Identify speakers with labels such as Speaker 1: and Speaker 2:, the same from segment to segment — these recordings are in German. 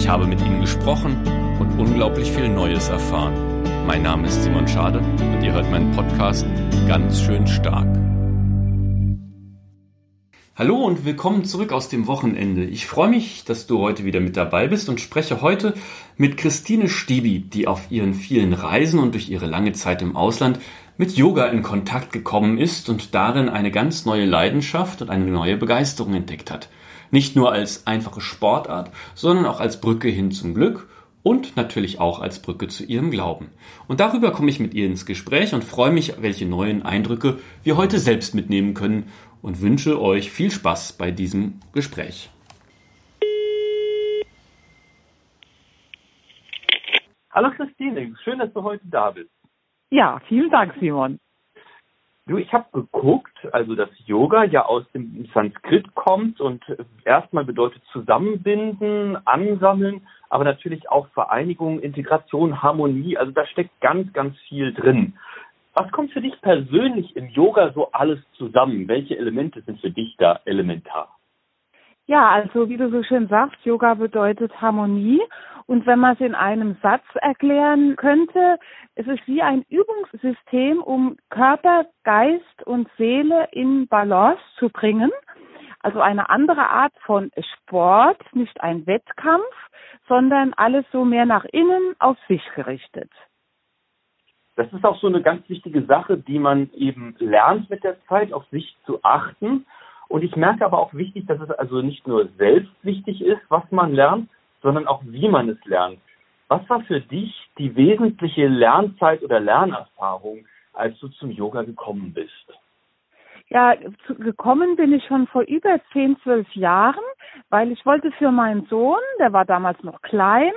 Speaker 1: Ich habe mit ihnen gesprochen und unglaublich viel Neues erfahren. Mein Name ist Simon Schade und ihr hört meinen Podcast ganz schön stark. Hallo und willkommen zurück aus dem Wochenende. Ich freue mich, dass du heute wieder mit dabei bist und spreche heute mit Christine Stiebi, die auf ihren vielen Reisen und durch ihre lange Zeit im Ausland mit Yoga in Kontakt gekommen ist und darin eine ganz neue Leidenschaft und eine neue Begeisterung entdeckt hat. Nicht nur als einfache Sportart, sondern auch als Brücke hin zum Glück und natürlich auch als Brücke zu ihrem Glauben. Und darüber komme ich mit ihr ins Gespräch und freue mich, welche neuen Eindrücke wir heute selbst mitnehmen können und wünsche euch viel Spaß bei diesem Gespräch.
Speaker 2: Hallo Christine, schön, dass du heute da bist.
Speaker 3: Ja, vielen Dank, Simon.
Speaker 2: Du, ich habe geguckt, also dass Yoga ja aus dem Sanskrit kommt und erstmal bedeutet zusammenbinden, ansammeln, aber natürlich auch Vereinigung, Integration, Harmonie. Also da steckt ganz, ganz viel drin. Was kommt für dich persönlich im Yoga so alles zusammen? Welche Elemente sind für dich da elementar?
Speaker 3: Ja, also wie du so schön sagst, Yoga bedeutet Harmonie. Und wenn man es in einem Satz erklären könnte, es ist wie ein Übungssystem, um Körper, Geist und Seele in Balance zu bringen. Also eine andere Art von Sport, nicht ein Wettkampf, sondern alles so mehr nach innen auf sich gerichtet.
Speaker 2: Das ist auch so eine ganz wichtige Sache, die man eben lernt mit der Zeit, auf sich zu achten. Und ich merke aber auch wichtig, dass es also nicht nur selbst wichtig ist, was man lernt, sondern auch wie man es lernt. Was war für dich die wesentliche Lernzeit oder Lernerfahrung, als du zum Yoga gekommen bist?
Speaker 3: Ja, gekommen bin ich schon vor über zehn, zwölf Jahren, weil ich wollte für meinen Sohn, der war damals noch klein,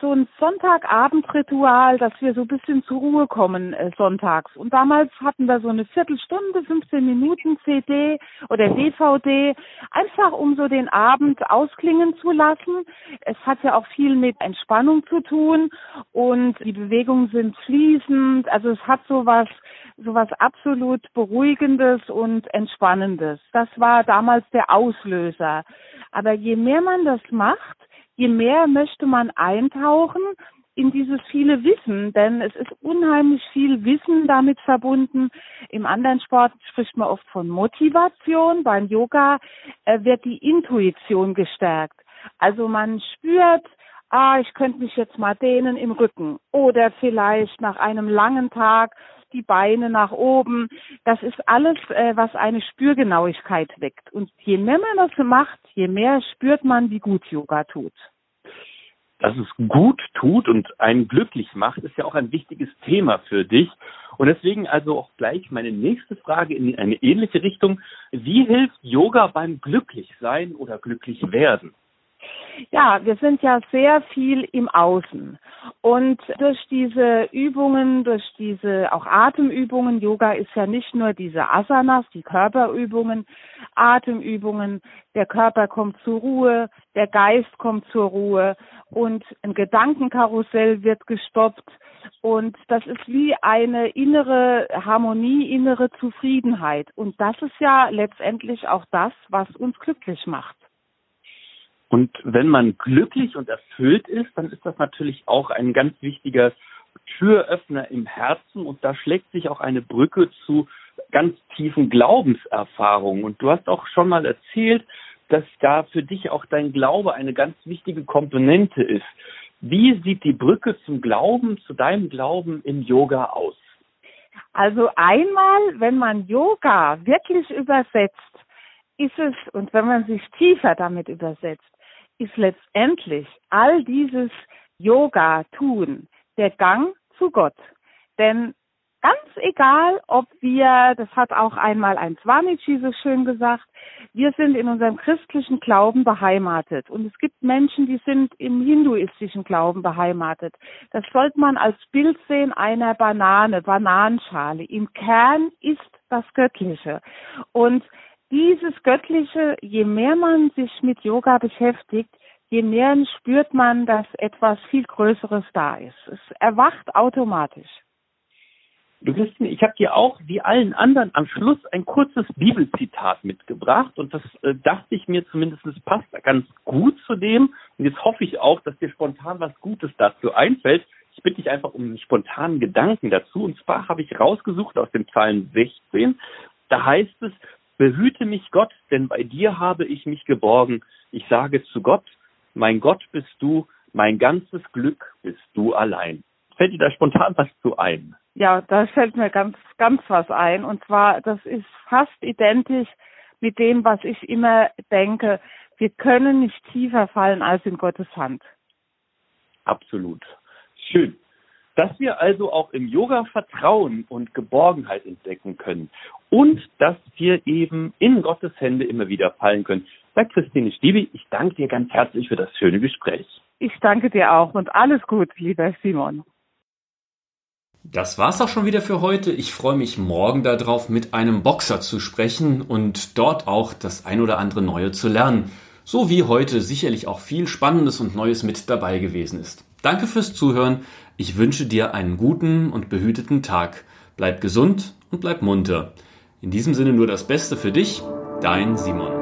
Speaker 3: so ein Sonntagabendritual, dass wir so ein bisschen zur Ruhe kommen äh, sonntags. Und damals hatten wir so eine Viertelstunde, 15 Minuten CD oder DVD, einfach um so den Abend ausklingen zu lassen. Es hat ja auch viel mit Entspannung zu tun und die Bewegungen sind fließend, also es hat so was sowas absolut Beruhigendes und Entspannendes. Das war damals der Auslöser. Aber je mehr man das macht, je mehr möchte man eintauchen in dieses viele Wissen, denn es ist unheimlich viel Wissen damit verbunden. Im anderen Sport spricht man oft von Motivation. Beim Yoga äh, wird die Intuition gestärkt. Also man spürt, ah, ich könnte mich jetzt mal dehnen im Rücken oder vielleicht nach einem langen Tag die Beine nach oben. Das ist alles, äh, was eine Spürgenauigkeit weckt. Und je mehr man das macht, je mehr spürt man, wie gut Yoga tut.
Speaker 2: Dass es gut tut und einen glücklich macht, ist ja auch ein wichtiges Thema für dich. Und deswegen also auch gleich meine nächste Frage in eine ähnliche Richtung. Wie hilft Yoga beim Glücklichsein oder Glücklichwerden?
Speaker 3: Ja, wir sind ja sehr viel im Außen. Und durch diese Übungen, durch diese auch Atemübungen, Yoga ist ja nicht nur diese Asanas, die Körperübungen, Atemübungen, der Körper kommt zur Ruhe, der Geist kommt zur Ruhe und ein Gedankenkarussell wird gestoppt. Und das ist wie eine innere Harmonie, innere Zufriedenheit. Und das ist ja letztendlich auch das, was uns glücklich macht.
Speaker 2: Und wenn man glücklich und erfüllt ist, dann ist das natürlich auch ein ganz wichtiger Türöffner im Herzen und da schlägt sich auch eine Brücke zu ganz tiefen Glaubenserfahrungen. Und du hast auch schon mal erzählt, dass da für dich auch dein Glaube eine ganz wichtige Komponente ist. Wie sieht die Brücke zum Glauben, zu deinem Glauben im Yoga aus?
Speaker 3: Also einmal, wenn man Yoga wirklich übersetzt, ist es, und wenn man sich tiefer damit übersetzt, ist letztendlich all dieses Yoga tun der Gang zu Gott. Denn ganz egal, ob wir, das hat auch einmal ein Swamiji so schön gesagt, wir sind in unserem christlichen Glauben beheimatet und es gibt Menschen, die sind im hinduistischen Glauben beheimatet. Das sollte man als Bild sehen einer Banane, Bananenschale. Im Kern ist das Göttliche. Und dieses Göttliche, je mehr man sich mit Yoga beschäftigt, je mehr spürt man, dass etwas viel Größeres da ist. Es erwacht automatisch.
Speaker 2: Du Christine, ich habe dir auch wie allen anderen am Schluss ein kurzes Bibelzitat mitgebracht und das äh, dachte ich mir zumindest passt ganz gut zu dem und jetzt hoffe ich auch, dass dir spontan was Gutes dazu einfällt. Ich bitte dich einfach um einen spontanen Gedanken dazu und zwar habe ich rausgesucht aus dem Psalm 16, da heißt es, behüte mich Gott, denn bei dir habe ich mich geborgen. Ich sage zu Gott, mein Gott bist du, mein ganzes Glück bist du allein. Fällt dir da spontan was zu ein?
Speaker 3: Ja, da fällt mir ganz, ganz was ein. Und zwar, das ist fast identisch mit dem, was ich immer denke. Wir können nicht tiefer fallen als in Gottes Hand.
Speaker 2: Absolut. Schön. Dass wir also auch im Yoga Vertrauen und Geborgenheit entdecken können und dass wir eben in Gottes Hände immer wieder fallen können. Sagt Christine Stiebi, ich danke dir ganz herzlich für das schöne Gespräch.
Speaker 3: Ich danke dir auch und alles gut, lieber Simon.
Speaker 1: Das war's auch schon wieder für heute. Ich freue mich morgen darauf, mit einem Boxer zu sprechen und dort auch das ein oder andere Neue zu lernen. So wie heute sicherlich auch viel Spannendes und Neues mit dabei gewesen ist. Danke fürs Zuhören. Ich wünsche dir einen guten und behüteten Tag. Bleib gesund und bleib munter. In diesem Sinne nur das Beste für dich, dein Simon.